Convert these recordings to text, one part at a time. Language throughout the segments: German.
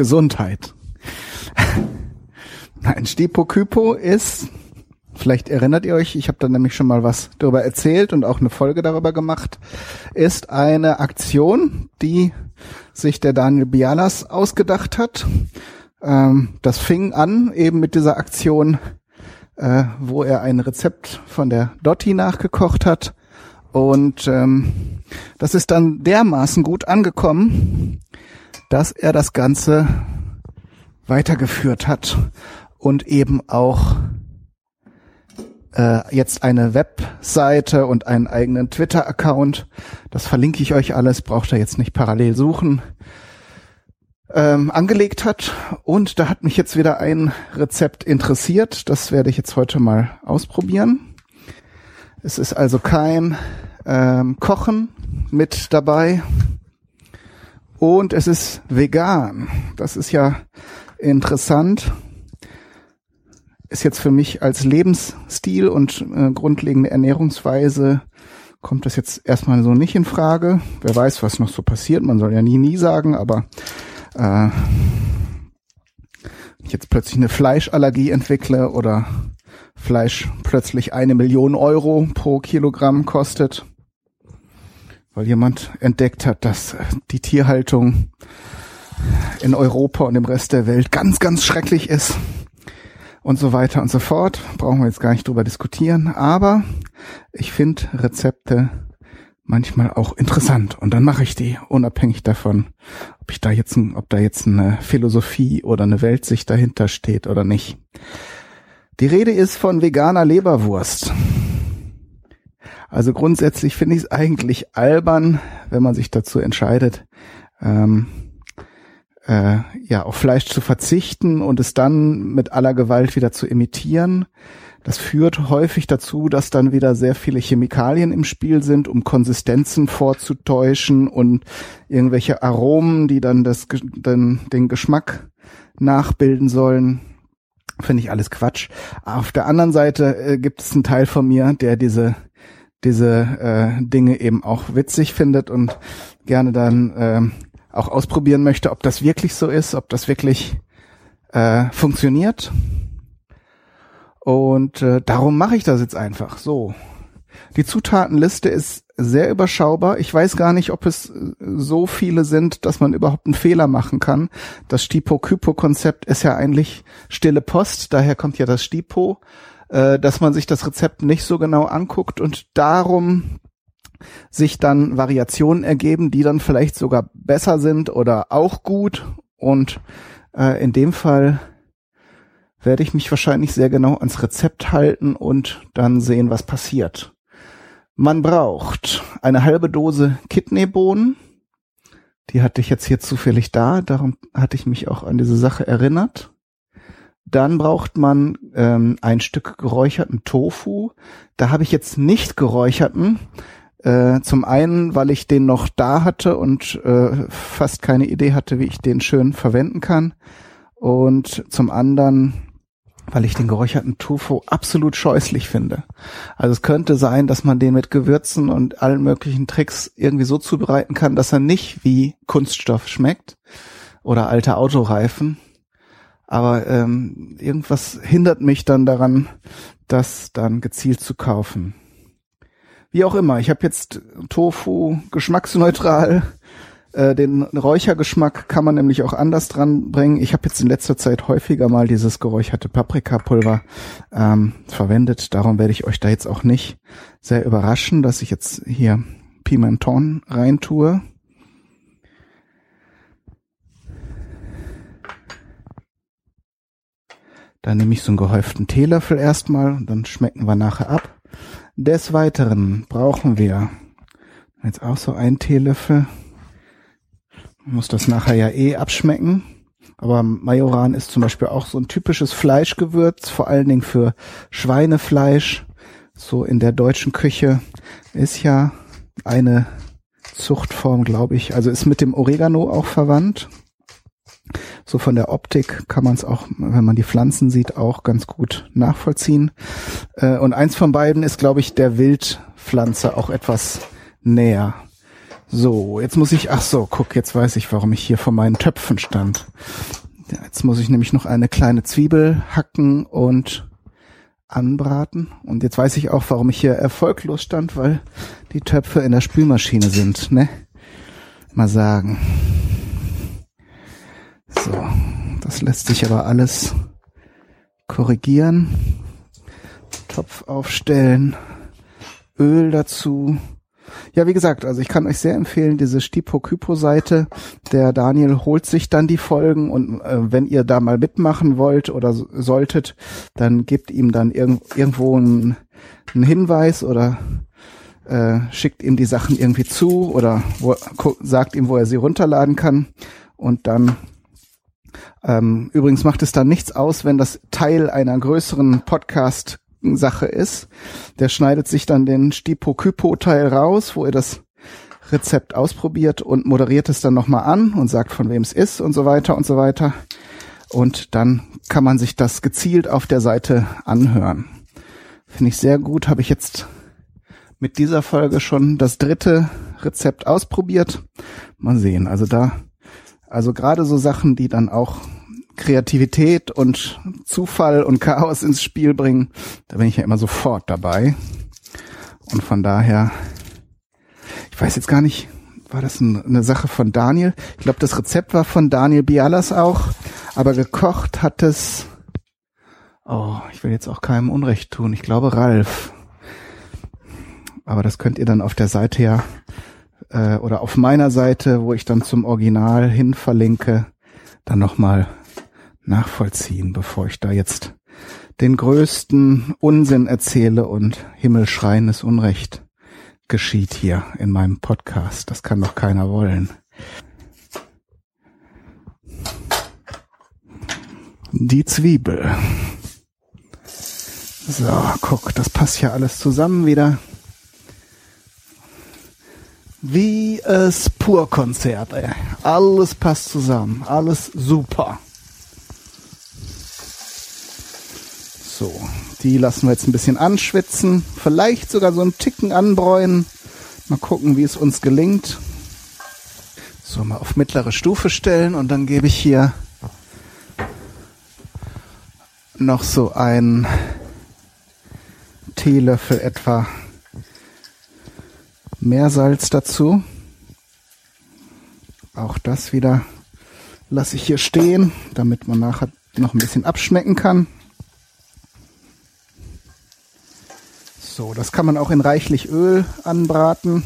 Gesundheit. Nein, Stipokypo ist, vielleicht erinnert ihr euch, ich habe da nämlich schon mal was darüber erzählt und auch eine Folge darüber gemacht, ist eine Aktion, die sich der Daniel Bialas ausgedacht hat. Ähm, das fing an eben mit dieser Aktion, äh, wo er ein Rezept von der Dotti nachgekocht hat. Und ähm, das ist dann dermaßen gut angekommen, dass er das Ganze weitergeführt hat und eben auch äh, jetzt eine Webseite und einen eigenen Twitter-Account. Das verlinke ich euch alles, braucht ihr jetzt nicht parallel suchen. Ähm, angelegt hat und da hat mich jetzt wieder ein Rezept interessiert. Das werde ich jetzt heute mal ausprobieren. Es ist also kein ähm, Kochen mit dabei und es ist vegan. Das ist ja interessant. Ist jetzt für mich als Lebensstil und äh, grundlegende Ernährungsweise kommt das jetzt erstmal so nicht in Frage. Wer weiß, was noch so passiert. Man soll ja nie, nie sagen, aber äh, ich jetzt plötzlich eine Fleischallergie entwickle oder Fleisch plötzlich eine Million Euro pro Kilogramm kostet, weil jemand entdeckt hat, dass die Tierhaltung in Europa und im Rest der Welt ganz, ganz schrecklich ist und so weiter und so fort. Brauchen wir jetzt gar nicht drüber diskutieren, aber ich finde Rezepte manchmal auch interessant und dann mache ich die, unabhängig davon, ob ich da jetzt, ob da jetzt eine Philosophie oder eine Weltsicht dahinter steht oder nicht. Die Rede ist von veganer Leberwurst. Also grundsätzlich finde ich es eigentlich albern, wenn man sich dazu entscheidet, ähm, äh, ja, auf Fleisch zu verzichten und es dann mit aller Gewalt wieder zu imitieren. Das führt häufig dazu, dass dann wieder sehr viele Chemikalien im Spiel sind, um Konsistenzen vorzutäuschen und irgendwelche Aromen, die dann das, dann den Geschmack nachbilden sollen. Finde ich alles Quatsch. Auf der anderen Seite äh, gibt es einen Teil von mir, der diese diese äh, Dinge eben auch witzig findet und gerne dann äh, auch ausprobieren möchte, ob das wirklich so ist, ob das wirklich äh, funktioniert. Und äh, darum mache ich das jetzt einfach so. Die Zutatenliste ist sehr überschaubar. Ich weiß gar nicht, ob es äh, so viele sind, dass man überhaupt einen Fehler machen kann. Das Stipo-Kypo-Konzept ist ja eigentlich stille Post, daher kommt ja das Stipo, äh, dass man sich das Rezept nicht so genau anguckt und darum sich dann Variationen ergeben, die dann vielleicht sogar besser sind oder auch gut. Und äh, in dem Fall werde ich mich wahrscheinlich sehr genau ans Rezept halten und dann sehen, was passiert. Man braucht eine halbe Dose Kidneybohnen. Die hatte ich jetzt hier zufällig da, darum hatte ich mich auch an diese Sache erinnert. Dann braucht man ähm, ein Stück geräucherten Tofu. Da habe ich jetzt nicht geräucherten, äh, zum einen, weil ich den noch da hatte und äh, fast keine Idee hatte, wie ich den schön verwenden kann. Und zum anderen, weil ich den geräucherten Tofu absolut scheußlich finde. Also es könnte sein, dass man den mit Gewürzen und allen möglichen Tricks irgendwie so zubereiten kann, dass er nicht wie Kunststoff schmeckt oder alte Autoreifen. Aber ähm, irgendwas hindert mich dann daran, das dann gezielt zu kaufen. Wie auch immer, ich habe jetzt Tofu geschmacksneutral. Äh, den Räuchergeschmack kann man nämlich auch anders dran bringen. Ich habe jetzt in letzter Zeit häufiger mal dieses geräucherte Paprikapulver ähm, verwendet. Darum werde ich euch da jetzt auch nicht sehr überraschen, dass ich jetzt hier Pimenton reintue. Dann nehme ich so einen gehäuften Teelöffel erstmal und dann schmecken wir nachher ab. Des Weiteren brauchen wir jetzt auch so ein Teelöffel. Man muss das nachher ja eh abschmecken. Aber Majoran ist zum Beispiel auch so ein typisches Fleischgewürz, vor allen Dingen für Schweinefleisch. So in der deutschen Küche ist ja eine Zuchtform, glaube ich. Also ist mit dem Oregano auch verwandt. So von der Optik kann man es auch, wenn man die Pflanzen sieht, auch ganz gut nachvollziehen. Äh, und eins von beiden ist, glaube ich, der Wildpflanze auch etwas näher. So, jetzt muss ich, ach so, guck, jetzt weiß ich, warum ich hier vor meinen Töpfen stand. Jetzt muss ich nämlich noch eine kleine Zwiebel hacken und anbraten. Und jetzt weiß ich auch, warum ich hier erfolglos stand, weil die Töpfe in der Spülmaschine sind, ne? Mal sagen. So, das lässt sich aber alles korrigieren. Topf aufstellen, Öl dazu. Ja, wie gesagt, also ich kann euch sehr empfehlen, diese Stipo-Kypo-Seite. Der Daniel holt sich dann die Folgen und äh, wenn ihr da mal mitmachen wollt oder solltet, dann gebt ihm dann irg irgendwo einen, einen Hinweis oder äh, schickt ihm die Sachen irgendwie zu oder wo, sagt ihm, wo er sie runterladen kann. Und dann ähm, übrigens macht es dann nichts aus, wenn das Teil einer größeren Podcast Sache ist. Der schneidet sich dann den Stipo-Kypo-Teil raus, wo er das Rezept ausprobiert und moderiert es dann nochmal an und sagt, von wem es ist und so weiter und so weiter. Und dann kann man sich das gezielt auf der Seite anhören. Finde ich sehr gut. Habe ich jetzt mit dieser Folge schon das dritte Rezept ausprobiert. Mal sehen. Also da, also gerade so Sachen, die dann auch Kreativität und Zufall und Chaos ins Spiel bringen, da bin ich ja immer sofort dabei. Und von daher, ich weiß jetzt gar nicht, war das ein, eine Sache von Daniel? Ich glaube, das Rezept war von Daniel Bialas auch, aber gekocht hat es, oh, ich will jetzt auch keinem Unrecht tun, ich glaube Ralf. Aber das könnt ihr dann auf der Seite ja, äh, oder auf meiner Seite, wo ich dann zum Original hin verlinke, dann nochmal nachvollziehen, bevor ich da jetzt den größten Unsinn erzähle und himmelschreiendes Unrecht geschieht hier in meinem Podcast. Das kann doch keiner wollen. Die Zwiebel. So, guck, das passt ja alles zusammen wieder. Wie es Purkonzert, ey. Alles passt zusammen. Alles super. So, die lassen wir jetzt ein bisschen anschwitzen, vielleicht sogar so einen Ticken anbräunen. Mal gucken, wie es uns gelingt. So, mal auf mittlere Stufe stellen und dann gebe ich hier noch so einen Teelöffel etwa Meersalz dazu. Auch das wieder lasse ich hier stehen, damit man nachher noch ein bisschen abschmecken kann. So, das kann man auch in reichlich Öl anbraten.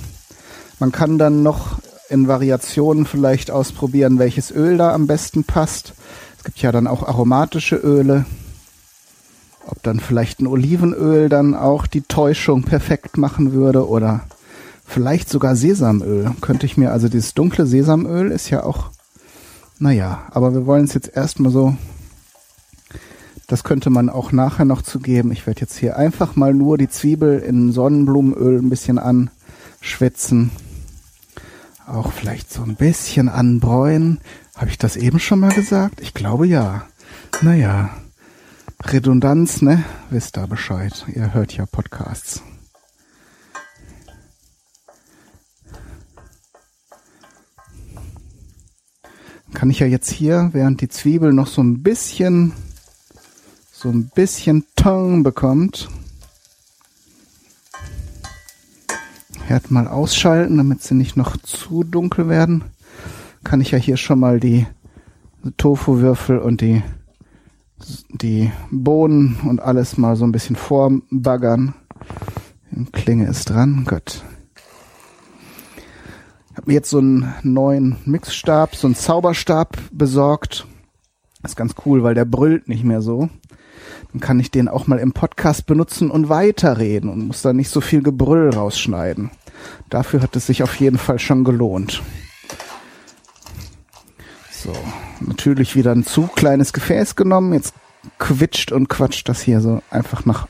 Man kann dann noch in Variationen vielleicht ausprobieren, welches Öl da am besten passt. Es gibt ja dann auch aromatische Öle. Ob dann vielleicht ein Olivenöl dann auch die Täuschung perfekt machen würde oder vielleicht sogar Sesamöl. Könnte ich mir, also dieses dunkle Sesamöl ist ja auch, naja, aber wir wollen es jetzt erstmal so das könnte man auch nachher noch zugeben. Ich werde jetzt hier einfach mal nur die Zwiebel in Sonnenblumenöl ein bisschen anschwitzen. Auch vielleicht so ein bisschen anbräunen. Habe ich das eben schon mal gesagt? Ich glaube ja. Naja, Redundanz, ne? Wisst da Bescheid. Ihr hört ja Podcasts. Kann ich ja jetzt hier, während die Zwiebel noch so ein bisschen so ein bisschen Ton bekommt. Herd mal ausschalten, damit sie nicht noch zu dunkel werden. Kann ich ja hier schon mal die Tofu-Würfel und die, die Bohnen und alles mal so ein bisschen vorbaggern. Klinge ist dran. Gut. Mir jetzt so einen neuen Mixstab, so einen Zauberstab besorgt. Das ist ganz cool, weil der brüllt nicht mehr so. Dann kann ich den auch mal im Podcast benutzen und weiterreden und muss da nicht so viel Gebrüll rausschneiden. Dafür hat es sich auf jeden Fall schon gelohnt. So, natürlich wieder ein zu kleines Gefäß genommen. Jetzt quitscht und quatscht das hier so einfach nach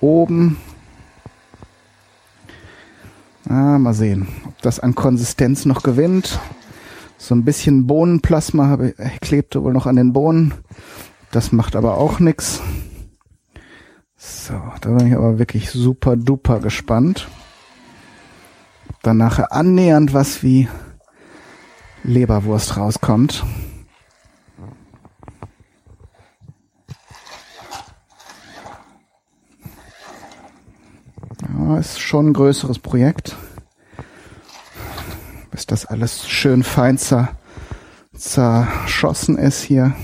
oben. Ah, mal sehen, ob das an Konsistenz noch gewinnt. So ein bisschen Bohnenplasma habe, klebte wohl noch an den Bohnen. Das macht aber auch nix. So, da bin ich aber wirklich super duper gespannt. dann nachher annähernd was wie Leberwurst rauskommt. Ist schon ein größeres Projekt. Bis das alles schön fein zer, zerschossen ist hier.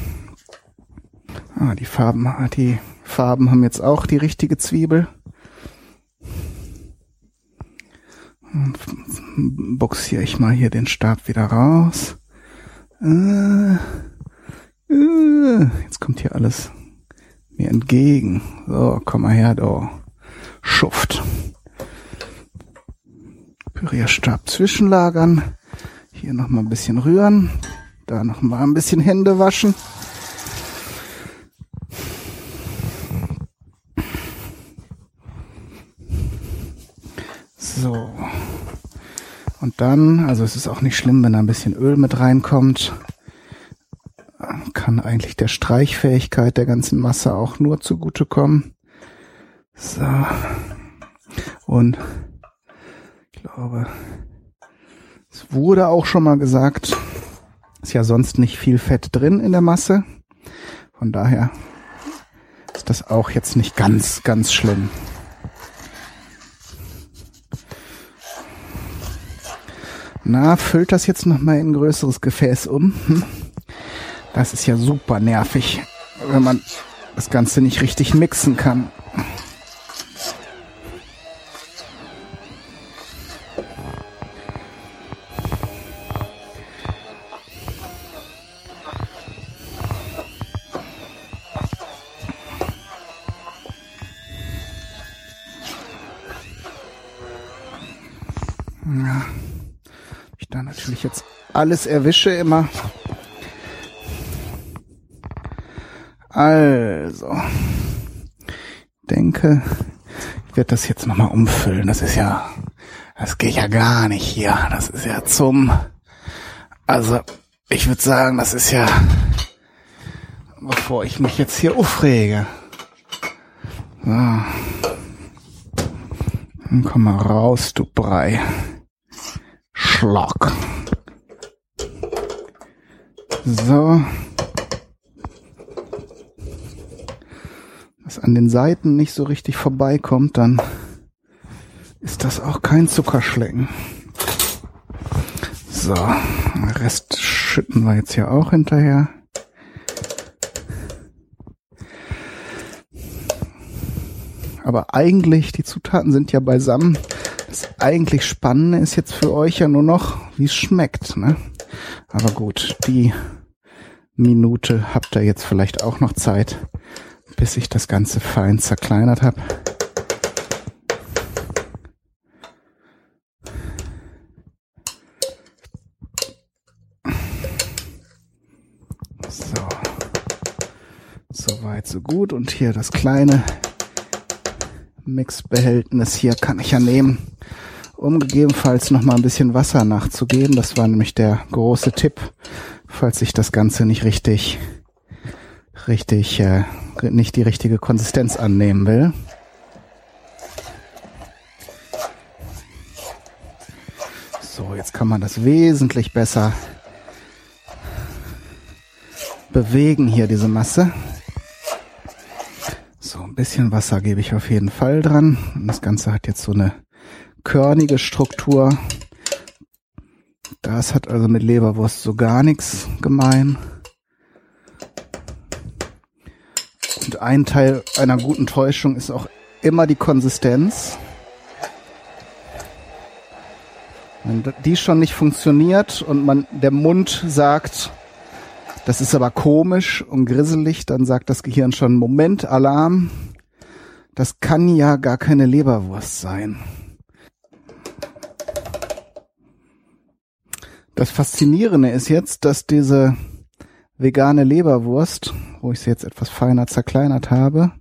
Ah, die Farben, die Farben haben jetzt auch die richtige Zwiebel. boxiere ich mal hier den Stab wieder raus. Äh, äh, jetzt kommt hier alles mir entgegen. So, komm mal her, du Schuft. Pürierstab zwischenlagern. Hier noch mal ein bisschen rühren. Da noch mal ein bisschen Hände waschen. So. Und dann, also es ist auch nicht schlimm, wenn da ein bisschen Öl mit reinkommt. Kann eigentlich der Streichfähigkeit der ganzen Masse auch nur zugutekommen. So. Und glaube, es wurde auch schon mal gesagt, ist ja sonst nicht viel Fett drin in der Masse. Von daher ist das auch jetzt nicht ganz, ganz schlimm. Na, füllt das jetzt nochmal in ein größeres Gefäß um? Das ist ja super nervig, wenn man das Ganze nicht richtig mixen kann. Alles erwische immer. Also, denke, ich werde das jetzt nochmal umfüllen. Das ist ja, das geht ja gar nicht hier. Das ist ja zum, also, ich würde sagen, das ist ja, bevor ich mich jetzt hier aufrege. So. Dann komm mal raus, du Brei. Schlock. So. Was an den Seiten nicht so richtig vorbeikommt, dann ist das auch kein Zuckerschlecken. So, Rest schütten wir jetzt hier auch hinterher. Aber eigentlich, die Zutaten sind ja beisammen. Das eigentlich Spannende ist jetzt für euch ja nur noch, wie es schmeckt. Ne? Aber gut, die Minute habt ihr jetzt vielleicht auch noch Zeit, bis ich das Ganze fein zerkleinert habe. So. Soweit, so gut. Und hier das kleine Mixbehältnis hier kann ich ja nehmen, um gegebenenfalls noch mal ein bisschen Wasser nachzugeben. Das war nämlich der große Tipp falls ich das Ganze nicht richtig, richtig, äh, nicht die richtige Konsistenz annehmen will. So, jetzt kann man das wesentlich besser bewegen hier, diese Masse. So, ein bisschen Wasser gebe ich auf jeden Fall dran. Und das Ganze hat jetzt so eine körnige Struktur. Das hat also mit Leberwurst so gar nichts gemein. Und ein Teil einer guten Täuschung ist auch immer die Konsistenz. Wenn die schon nicht funktioniert und man der Mund sagt, das ist aber komisch und grisselig, dann sagt das Gehirn schon, Moment, Alarm, das kann ja gar keine Leberwurst sein. Das Faszinierende ist jetzt, dass diese vegane Leberwurst, wo ich sie jetzt etwas feiner zerkleinert habe,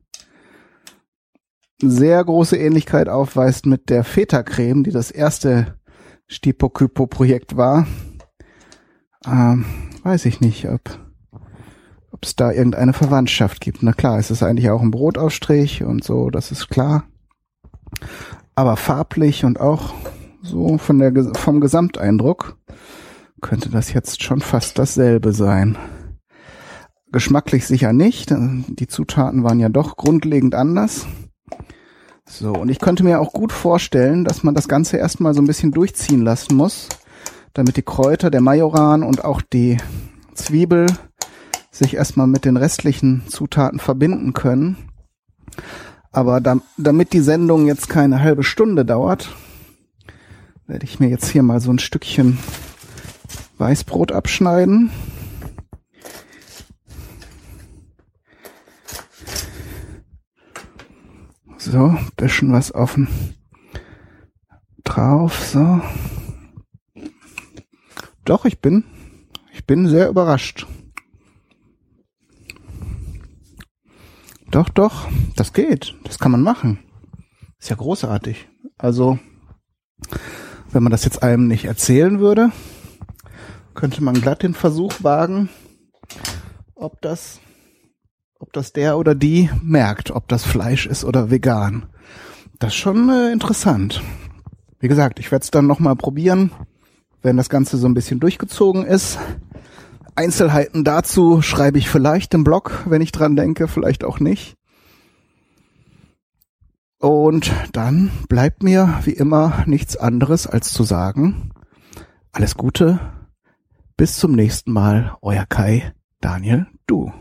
sehr große Ähnlichkeit aufweist mit der Feta-Creme, die das erste Stipokypo-Projekt war. Ähm, weiß ich nicht, ob ob es da irgendeine Verwandtschaft gibt. Na klar, es ist eigentlich auch ein Brotaufstrich und so, das ist klar. Aber farblich und auch so von der, vom Gesamteindruck könnte das jetzt schon fast dasselbe sein. Geschmacklich sicher nicht. Die Zutaten waren ja doch grundlegend anders. So, und ich könnte mir auch gut vorstellen, dass man das Ganze erstmal so ein bisschen durchziehen lassen muss, damit die Kräuter, der Majoran und auch die Zwiebel sich erstmal mit den restlichen Zutaten verbinden können. Aber da, damit die Sendung jetzt keine halbe Stunde dauert, werde ich mir jetzt hier mal so ein Stückchen Weißbrot abschneiden. So, bisschen was auf drauf, so. Doch, ich bin, ich bin sehr überrascht. Doch, doch, das geht. Das kann man machen. Ist ja großartig. Also, wenn man das jetzt einem nicht erzählen würde, könnte man glatt den Versuch wagen, ob das, ob das der oder die merkt, ob das Fleisch ist oder vegan. Das ist schon äh, interessant. Wie gesagt, ich werde es dann nochmal probieren, wenn das Ganze so ein bisschen durchgezogen ist. Einzelheiten dazu schreibe ich vielleicht im Blog, wenn ich dran denke, vielleicht auch nicht. Und dann bleibt mir wie immer nichts anderes als zu sagen, alles Gute, bis zum nächsten Mal, euer Kai, Daniel, du.